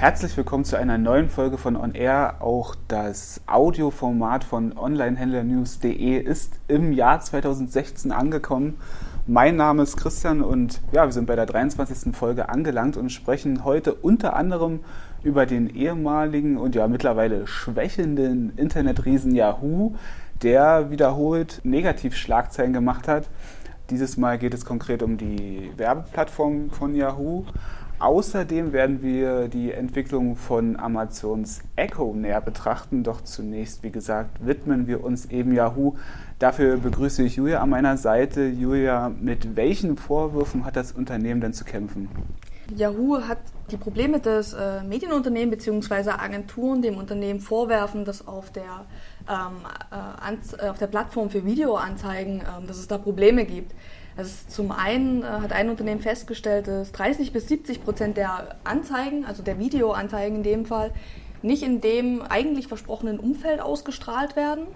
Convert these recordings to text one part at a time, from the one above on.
Herzlich willkommen zu einer neuen Folge von On Air. Auch das Audioformat von onlinehändlernews.de ist im Jahr 2016 angekommen. Mein Name ist Christian und ja, wir sind bei der 23. Folge angelangt und sprechen heute unter anderem über den ehemaligen und ja mittlerweile schwächelnden Internetriesen Yahoo, der wiederholt Negativschlagzeilen gemacht hat. Dieses Mal geht es konkret um die Werbeplattform von Yahoo. Außerdem werden wir die Entwicklung von Amazons Echo näher betrachten. Doch zunächst, wie gesagt, widmen wir uns eben Yahoo. Dafür begrüße ich Julia an meiner Seite. Julia, mit welchen Vorwürfen hat das Unternehmen denn zu kämpfen? Yahoo hat die Probleme, dass äh, Medienunternehmen bzw. Agenturen dem Unternehmen vorwerfen, dass auf der, ähm, äh, auf der Plattform für Videoanzeigen, äh, dass es da Probleme gibt. Also zum einen äh, hat ein Unternehmen festgestellt, dass 30 bis 70 Prozent der Anzeigen, also der Videoanzeigen in dem Fall, nicht in dem eigentlich versprochenen Umfeld ausgestrahlt werden,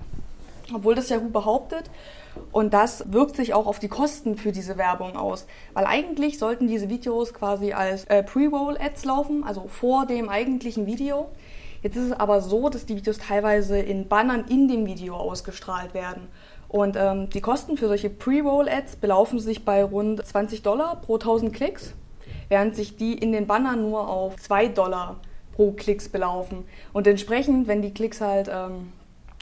obwohl das Yahoo behauptet. Und das wirkt sich auch auf die Kosten für diese Werbung aus. Weil eigentlich sollten diese Videos quasi als äh, Pre-Roll-Ads laufen, also vor dem eigentlichen Video. Jetzt ist es aber so, dass die Videos teilweise in Bannern in dem Video ausgestrahlt werden. Und ähm, die Kosten für solche Pre-Roll-Ads belaufen sich bei rund 20 Dollar pro 1000 Klicks, während sich die in den Bannern nur auf 2 Dollar pro Klicks belaufen. Und entsprechend, wenn die Klicks halt, ähm,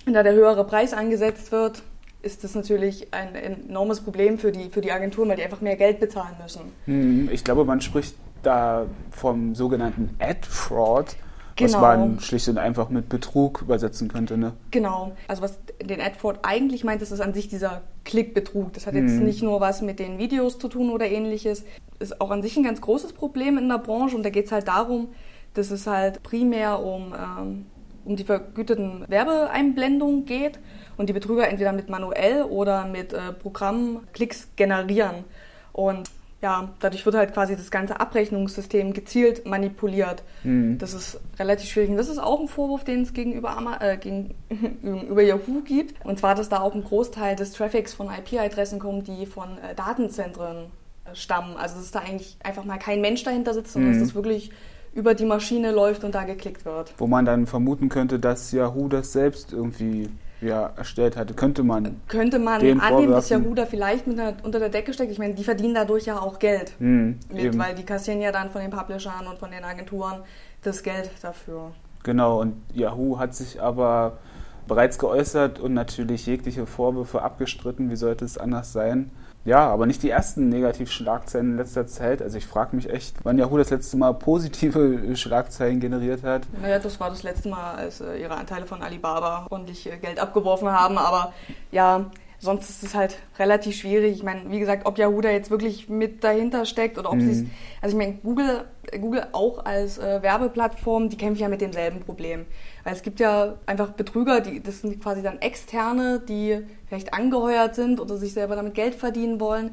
da der höhere Preis angesetzt wird, ist das natürlich ein enormes Problem für die, für die Agenturen, weil die einfach mehr Geld bezahlen müssen. Hm, ich glaube, man spricht da vom sogenannten Ad-Fraud. Genau. Was man schlicht und einfach mit Betrug übersetzen könnte, ne? Genau. Also was den Adford eigentlich meint, das ist an sich dieser Klickbetrug. Das hat jetzt mhm. nicht nur was mit den Videos zu tun oder ähnliches. Ist auch an sich ein ganz großes Problem in der Branche und da geht es halt darum, dass es halt primär um, ähm, um die vergüteten Werbeeinblendungen geht und die Betrüger entweder mit manuell oder mit äh, Programm Klicks generieren. Und ja, dadurch wird halt quasi das ganze Abrechnungssystem gezielt manipuliert. Mhm. Das ist relativ schwierig. Und das ist auch ein Vorwurf, den es gegenüber, äh, gegenüber Yahoo gibt. Und zwar, dass da auch ein Großteil des Traffics von IP-Adressen kommt, die von äh, Datenzentren äh, stammen. Also dass da eigentlich einfach mal kein Mensch dahinter sitzt, sondern mhm. dass das wirklich über die Maschine läuft und da geklickt wird. Wo man dann vermuten könnte, dass Yahoo das selbst irgendwie ja, erstellt hatte, könnte man. Könnte man annehmen, dass Yahoo vielleicht einer, unter der Decke steckt. Ich meine, die verdienen dadurch ja auch Geld. Mhm, mit, weil die kassieren ja dann von den Publishern und von den Agenturen das Geld dafür. Genau, und Yahoo hat sich aber bereits geäußert und natürlich jegliche Vorwürfe abgestritten. Wie sollte es anders sein? Ja, aber nicht die ersten Negativschlagzeilen in letzter Zeit. Also ich frage mich echt, wann Yahoo das letzte Mal positive Schlagzeilen generiert hat. Naja, das war das letzte Mal, als äh, ihre Anteile von Alibaba ordentlich äh, Geld abgeworfen haben. Aber ja, sonst ist es halt relativ schwierig. Ich meine, wie gesagt, ob Yahoo da jetzt wirklich mit dahinter steckt oder ob mhm. sie es. Also ich meine, Google, Google auch als äh, Werbeplattform, die kämpfen ja mit demselben Problem. Weil es gibt ja einfach Betrüger, die, das sind quasi dann Externe, die vielleicht angeheuert sind oder sich selber damit Geld verdienen wollen.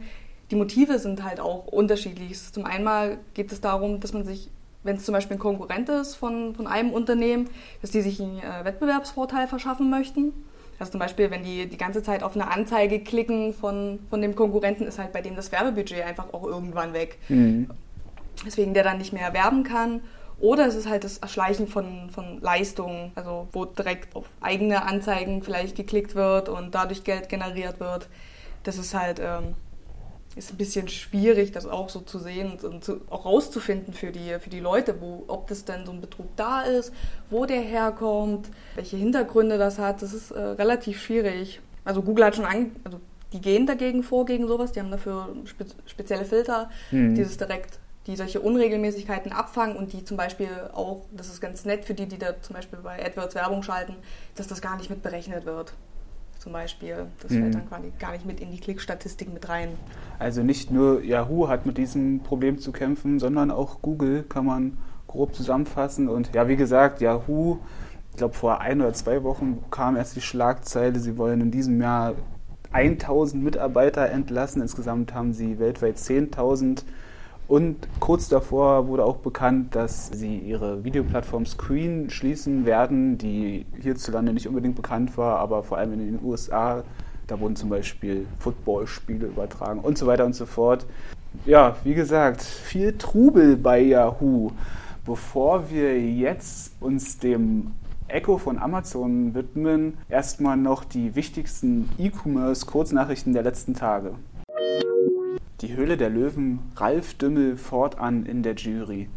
Die Motive sind halt auch unterschiedlich. Zum einen geht es darum, dass man sich, wenn es zum Beispiel ein Konkurrent ist von, von einem Unternehmen, dass die sich einen äh, Wettbewerbsvorteil verschaffen möchten. Also zum Beispiel, wenn die die ganze Zeit auf eine Anzeige klicken von, von dem Konkurrenten, ist halt bei dem das Werbebudget einfach auch irgendwann weg. Mhm. Deswegen der dann nicht mehr werben kann. Oder es ist halt das Erschleichen von, von Leistungen, also wo direkt auf eigene Anzeigen vielleicht geklickt wird und dadurch Geld generiert wird. Das ist halt ähm, ist ein bisschen schwierig, das auch so zu sehen und zu, auch rauszufinden für die, für die Leute, wo, ob das denn so ein Betrug da ist, wo der herkommt, welche Hintergründe das hat. Das ist äh, relativ schwierig. Also Google hat schon an, also die gehen dagegen vor, gegen sowas, die haben dafür spe spezielle Filter, mhm. dieses direkt die solche Unregelmäßigkeiten abfangen und die zum Beispiel auch, das ist ganz nett für die, die da zum Beispiel bei AdWords Werbung schalten, dass das gar nicht mit berechnet wird. Zum Beispiel. Das mhm. fällt dann quasi gar nicht mit in die Klickstatistik mit rein. Also nicht nur Yahoo hat mit diesem Problem zu kämpfen, sondern auch Google kann man grob zusammenfassen. Und ja, wie gesagt, Yahoo, ich glaube vor ein oder zwei Wochen kam erst die Schlagzeile, sie wollen in diesem Jahr 1000 Mitarbeiter entlassen. Insgesamt haben sie weltweit 10.000 und kurz davor wurde auch bekannt, dass sie ihre Videoplattform Screen schließen werden, die hierzulande nicht unbedingt bekannt war, aber vor allem in den USA. Da wurden zum Beispiel Footballspiele übertragen und so weiter und so fort. Ja, wie gesagt, viel Trubel bei Yahoo. Bevor wir jetzt uns dem Echo von Amazon widmen, erstmal noch die wichtigsten E-Commerce-Kurznachrichten der letzten Tage. Die Höhle der Löwen, Ralf Dümmel fortan in der Jury.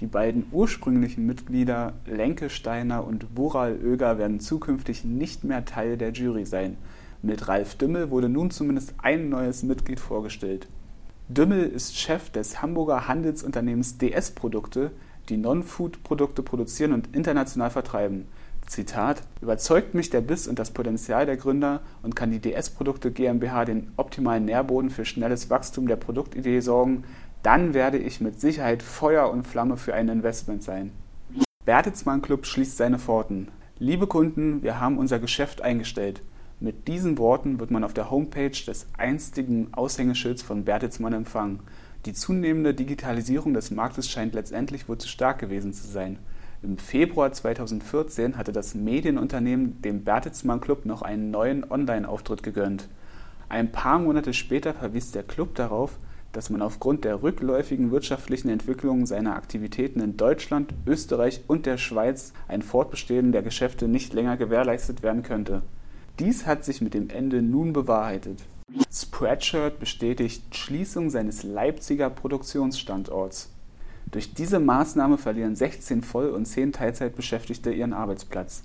Die beiden ursprünglichen Mitglieder Lenke Steiner und Wural Oeger werden zukünftig nicht mehr Teil der Jury sein. Mit Ralf Dümmel wurde nun zumindest ein neues Mitglied vorgestellt. Dümmel ist Chef des Hamburger Handelsunternehmens DS Produkte, die Non-Food-Produkte produzieren und international vertreiben. Zitat: Überzeugt mich der Biss und das Potenzial der Gründer und kann die DS-Produkte GmbH den optimalen Nährboden für schnelles Wachstum der Produktidee sorgen, dann werde ich mit Sicherheit Feuer und Flamme für ein Investment sein. Bertelsmann Club schließt seine Pforten. Liebe Kunden, wir haben unser Geschäft eingestellt. Mit diesen Worten wird man auf der Homepage des einstigen Aushängeschilds von Bertelsmann empfangen. Die zunehmende Digitalisierung des Marktes scheint letztendlich wohl zu stark gewesen zu sein. Im Februar 2014 hatte das Medienunternehmen dem Bertelsmann Club noch einen neuen Online-Auftritt gegönnt. Ein paar Monate später verwies der Club darauf, dass man aufgrund der rückläufigen wirtschaftlichen Entwicklung seiner Aktivitäten in Deutschland, Österreich und der Schweiz ein Fortbestehen der Geschäfte nicht länger gewährleistet werden könnte. Dies hat sich mit dem Ende nun bewahrheitet. Spreadshirt bestätigt Schließung seines Leipziger Produktionsstandorts. Durch diese Maßnahme verlieren 16 Voll- und 10 Teilzeitbeschäftigte ihren Arbeitsplatz.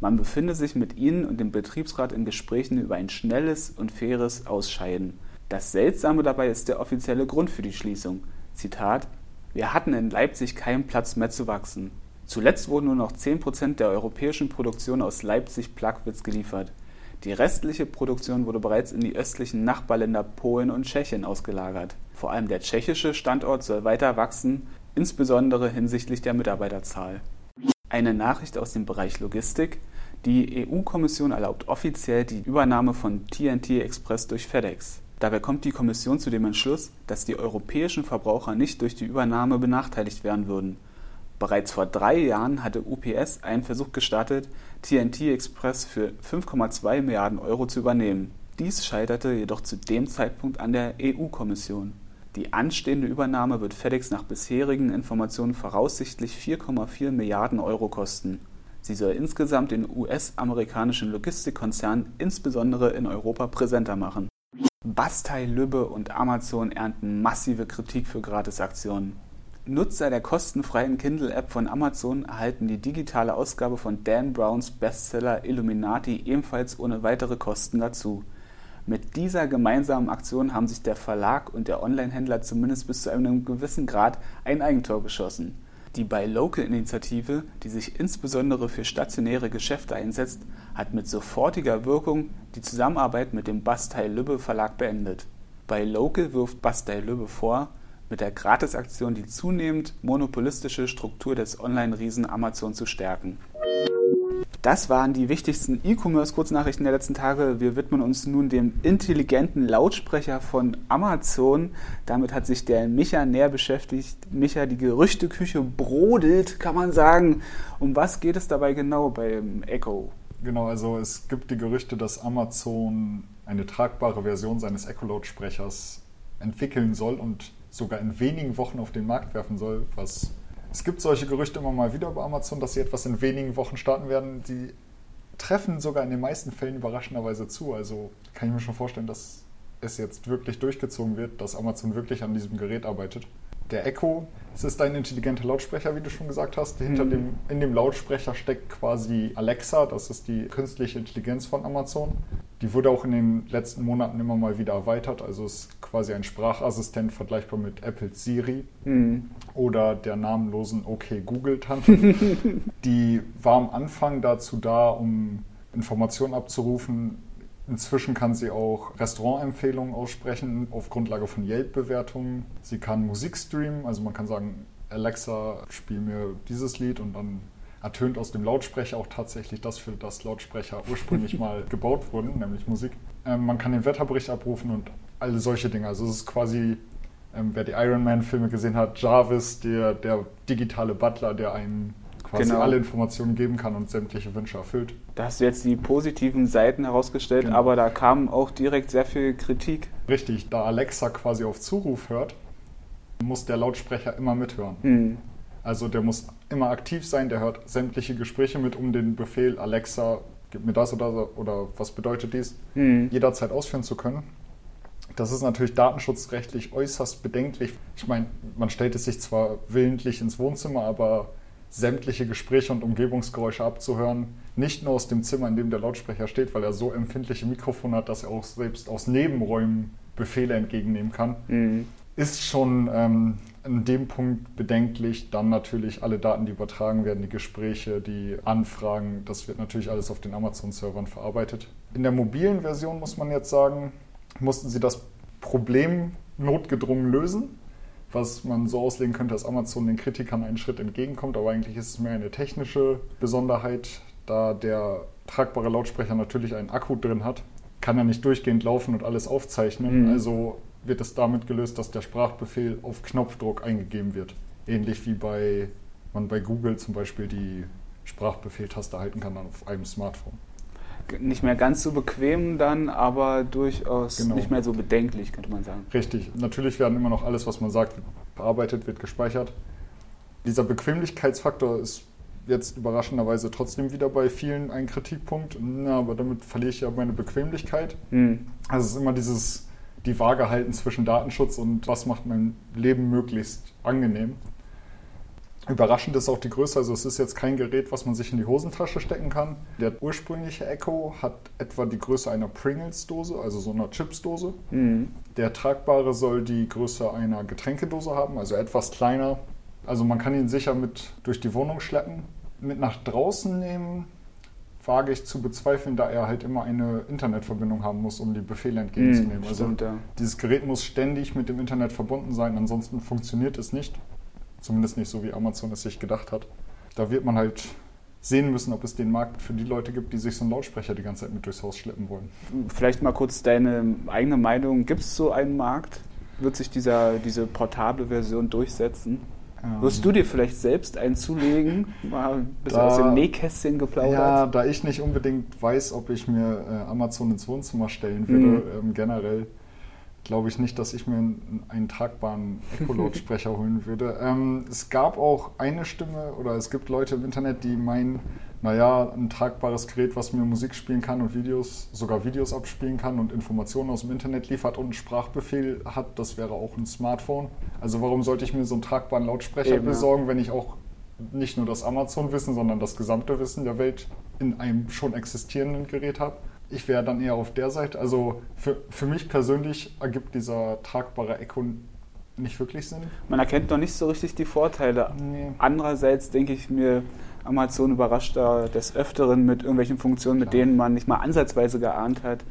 Man befinde sich mit ihnen und dem Betriebsrat in Gesprächen über ein schnelles und faires Ausscheiden. Das Seltsame dabei ist der offizielle Grund für die Schließung. Zitat: Wir hatten in Leipzig keinen Platz mehr zu wachsen. Zuletzt wurden nur noch 10 Prozent der europäischen Produktion aus Leipzig-Plagwitz geliefert. Die restliche Produktion wurde bereits in die östlichen Nachbarländer Polen und Tschechien ausgelagert. Vor allem der tschechische Standort soll weiter wachsen, insbesondere hinsichtlich der Mitarbeiterzahl. Eine Nachricht aus dem Bereich Logistik. Die EU-Kommission erlaubt offiziell die Übernahme von TNT Express durch FedEx. Dabei kommt die Kommission zu dem Entschluss, dass die europäischen Verbraucher nicht durch die Übernahme benachteiligt werden würden. Bereits vor drei Jahren hatte UPS einen Versuch gestartet, TNT Express für 5,2 Milliarden Euro zu übernehmen. Dies scheiterte jedoch zu dem Zeitpunkt an der EU-Kommission. Die anstehende Übernahme wird FedEx nach bisherigen Informationen voraussichtlich 4,4 Milliarden Euro kosten. Sie soll insgesamt den US-amerikanischen Logistikkonzern insbesondere in Europa präsenter machen. Bastei Lübbe und Amazon ernten massive Kritik für Gratisaktionen. Nutzer der kostenfreien Kindle-App von Amazon erhalten die digitale Ausgabe von Dan Browns Bestseller Illuminati ebenfalls ohne weitere Kosten dazu. Mit dieser gemeinsamen Aktion haben sich der Verlag und der Onlinehändler zumindest bis zu einem gewissen Grad ein Eigentor geschossen. Die Buy Local Initiative, die sich insbesondere für stationäre Geschäfte einsetzt, hat mit sofortiger Wirkung die Zusammenarbeit mit dem Bastei Lübbe Verlag beendet. Buy Local wirft Bastei Lübbe vor, mit der Gratisaktion die zunehmend monopolistische Struktur des Online-Riesen Amazon zu stärken. Das waren die wichtigsten E-Commerce-Kurznachrichten der letzten Tage. Wir widmen uns nun dem intelligenten Lautsprecher von Amazon. Damit hat sich der Micha näher beschäftigt. Micha, die Gerüchteküche brodelt, kann man sagen. Um was geht es dabei genau beim Echo? Genau, also es gibt die Gerüchte, dass Amazon eine tragbare Version seines Echo-Lautsprechers entwickeln soll und sogar in wenigen Wochen auf den Markt werfen soll, was es gibt solche Gerüchte immer mal wieder bei Amazon, dass sie etwas in wenigen Wochen starten werden. Die treffen sogar in den meisten Fällen überraschenderweise zu. Also kann ich mir schon vorstellen, dass es jetzt wirklich durchgezogen wird, dass Amazon wirklich an diesem Gerät arbeitet. Der Echo, es ist ein intelligenter Lautsprecher, wie du schon gesagt hast. Hinter mhm. dem, in dem Lautsprecher steckt quasi Alexa, das ist die künstliche Intelligenz von Amazon. Die wurde auch in den letzten Monaten immer mal wieder erweitert. Also ist quasi ein Sprachassistent vergleichbar mit Apple Siri mhm. oder der namenlosen OK Google Tante. die war am Anfang dazu da, um Informationen abzurufen. Inzwischen kann sie auch Restaurantempfehlungen aussprechen auf Grundlage von Yelp-Bewertungen. Sie kann Musik streamen, also man kann sagen, Alexa, spiel mir dieses Lied und dann ertönt aus dem Lautsprecher auch tatsächlich das, für das Lautsprecher ursprünglich mal gebaut wurden, nämlich Musik. Ähm, man kann den Wetterbericht abrufen und alle solche Dinge. Also es ist quasi, ähm, wer die Iron Man-Filme gesehen hat, Jarvis, der, der digitale Butler, der einem quasi genau. alle Informationen geben kann und sämtliche Wünsche erfüllt. Da hast du jetzt die positiven Seiten herausgestellt, genau. aber da kam auch direkt sehr viel Kritik. Richtig, da Alexa quasi auf Zuruf hört, muss der Lautsprecher immer mithören. Hm. Also der muss immer aktiv sein, der hört sämtliche Gespräche mit um den Befehl Alexa, gib mir das oder, oder was bedeutet dies, mhm. jederzeit ausführen zu können. Das ist natürlich datenschutzrechtlich äußerst bedenklich. Ich meine, man stellt es sich zwar willentlich ins Wohnzimmer, aber sämtliche Gespräche und Umgebungsgeräusche abzuhören, nicht nur aus dem Zimmer, in dem der Lautsprecher steht, weil er so empfindliche Mikrofone hat, dass er auch selbst aus Nebenräumen Befehle entgegennehmen kann, mhm. ist schon ähm, in dem Punkt bedenklich. Dann natürlich alle Daten, die übertragen werden, die Gespräche, die Anfragen, das wird natürlich alles auf den Amazon-Servern verarbeitet. In der mobilen Version muss man jetzt sagen, mussten sie das Problem notgedrungen lösen, was man so auslegen könnte, dass Amazon den Kritikern einen Schritt entgegenkommt, aber eigentlich ist es mehr eine technische Besonderheit, da der tragbare Lautsprecher natürlich einen Akku drin hat, kann er nicht durchgehend laufen und alles aufzeichnen. Mhm. Also wird es damit gelöst, dass der Sprachbefehl auf Knopfdruck eingegeben wird. Ähnlich wie bei man bei Google zum Beispiel die Sprachbefehltaste halten kann auf einem Smartphone nicht mehr ganz so bequem dann, aber durchaus genau. nicht mehr so bedenklich, könnte man sagen. Richtig. Natürlich werden immer noch alles, was man sagt, bearbeitet, wird gespeichert. Dieser Bequemlichkeitsfaktor ist jetzt überraschenderweise trotzdem wieder bei vielen ein Kritikpunkt. Na, aber damit verliere ich ja meine Bequemlichkeit. Hm. Also es ist immer dieses die Waage halten zwischen Datenschutz und was macht mein Leben möglichst angenehm. Überraschend ist auch die Größe, also es ist jetzt kein Gerät, was man sich in die Hosentasche stecken kann. Der ursprüngliche Echo hat etwa die Größe einer Pringles-Dose, also so einer Chips-Dose. Mhm. Der tragbare soll die Größe einer Getränkedose haben, also etwas kleiner. Also man kann ihn sicher mit durch die Wohnung schleppen. Mit nach draußen nehmen, wage ich zu bezweifeln, da er halt immer eine Internetverbindung haben muss, um die Befehle entgegenzunehmen. Mm, also stimmt, ja. dieses Gerät muss ständig mit dem Internet verbunden sein, ansonsten funktioniert es nicht. Zumindest nicht so, wie Amazon es sich gedacht hat. Da wird man halt sehen müssen, ob es den Markt für die Leute gibt, die sich so einen Lautsprecher die ganze Zeit mit durchs Haus schleppen wollen. Vielleicht mal kurz deine eigene Meinung. Gibt es so einen Markt? Wird sich dieser, diese portable Version durchsetzen? Ähm, Wirst du dir vielleicht selbst einen zulegen? Mal ein bisschen da, aus dem Nähkästchen geplaudert? Ja, da ich nicht unbedingt weiß, ob ich mir äh, Amazon ins Wohnzimmer stellen würde, mhm. ähm, generell glaube ich nicht, dass ich mir einen, einen tragbaren Echo-Lautsprecher holen würde. Ähm, es gab auch eine Stimme oder es gibt Leute im Internet, die meinen, naja, ein tragbares Gerät, was mir Musik spielen kann und Videos, sogar Videos abspielen kann und Informationen aus dem Internet liefert und einen Sprachbefehl hat, das wäre auch ein Smartphone. Also warum sollte ich mir so einen tragbaren Lautsprecher Eben, besorgen, ja. wenn ich auch nicht nur das Amazon-Wissen, sondern das gesamte Wissen der Welt in einem schon existierenden Gerät habe? Ich wäre dann eher auf der Seite. Also für, für mich persönlich ergibt dieser tragbare Echo nicht wirklich Sinn. Man erkennt noch nicht so richtig die Vorteile. Nee. Andererseits denke ich mir, Amazon überrascht da des Öfteren mit irgendwelchen Funktionen, mit Klar. denen man nicht mal ansatzweise geahnt hat.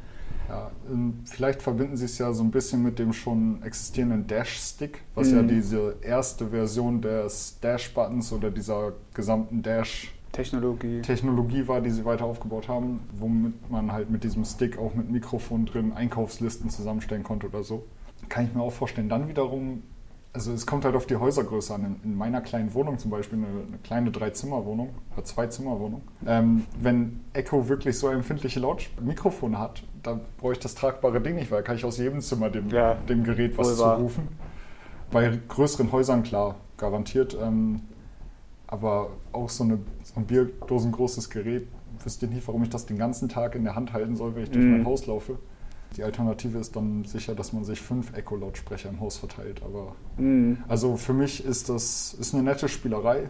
Ja, ähm, vielleicht verbinden sie es ja so ein bisschen mit dem schon existierenden Dash-Stick, was mhm. ja diese erste Version des Dash-Buttons oder dieser gesamten Dash- Technologie. Technologie war, die sie weiter aufgebaut haben, womit man halt mit diesem Stick auch mit Mikrofon drin Einkaufslisten zusammenstellen konnte oder so. Kann ich mir auch vorstellen. Dann wiederum, also es kommt halt auf die Häusergröße an. In meiner kleinen Wohnung zum Beispiel, eine, eine kleine Dreizimmerwohnung oder Zwei-Zimmer-Wohnung, ähm, wenn Echo wirklich so empfindliche Laut Mikrofone hat, dann brauche ich das tragbare Ding nicht, weil kann ich aus jedem Zimmer dem, ja, dem Gerät was zurufen. Bei größeren Häusern klar, garantiert. Ähm, aber auch so, eine, so ein bierdosengroßes Gerät, wüsste ich nicht, warum ich das den ganzen Tag in der Hand halten soll, wenn ich durch mm. mein Haus laufe. Die Alternative ist dann sicher, dass man sich fünf Echo-Lautsprecher im Haus verteilt. Aber mm. also für mich ist das ist eine nette Spielerei,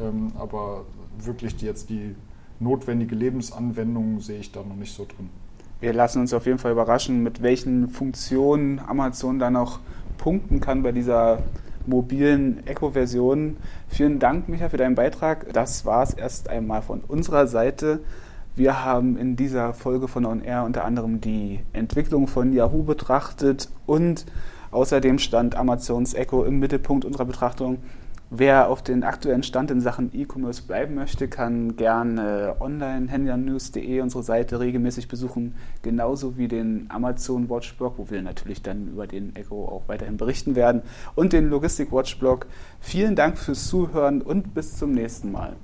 ähm, aber wirklich die, jetzt die notwendige Lebensanwendung sehe ich da noch nicht so drin. Wir lassen uns auf jeden Fall überraschen, mit welchen Funktionen Amazon da noch punkten kann bei dieser mobilen Echo-Versionen. Vielen Dank, Micha, für deinen Beitrag. Das war es erst einmal von unserer Seite. Wir haben in dieser Folge von On Air unter anderem die Entwicklung von Yahoo betrachtet und außerdem stand Amazons Echo im Mittelpunkt unserer Betrachtung. Wer auf den aktuellen Stand in Sachen E-Commerce bleiben möchte, kann gerne online-händlernews.de unsere Seite regelmäßig besuchen, genauso wie den Amazon Watchblog, wo wir natürlich dann über den Echo auch weiterhin berichten werden, und den Logistik Watchblog. Vielen Dank fürs Zuhören und bis zum nächsten Mal.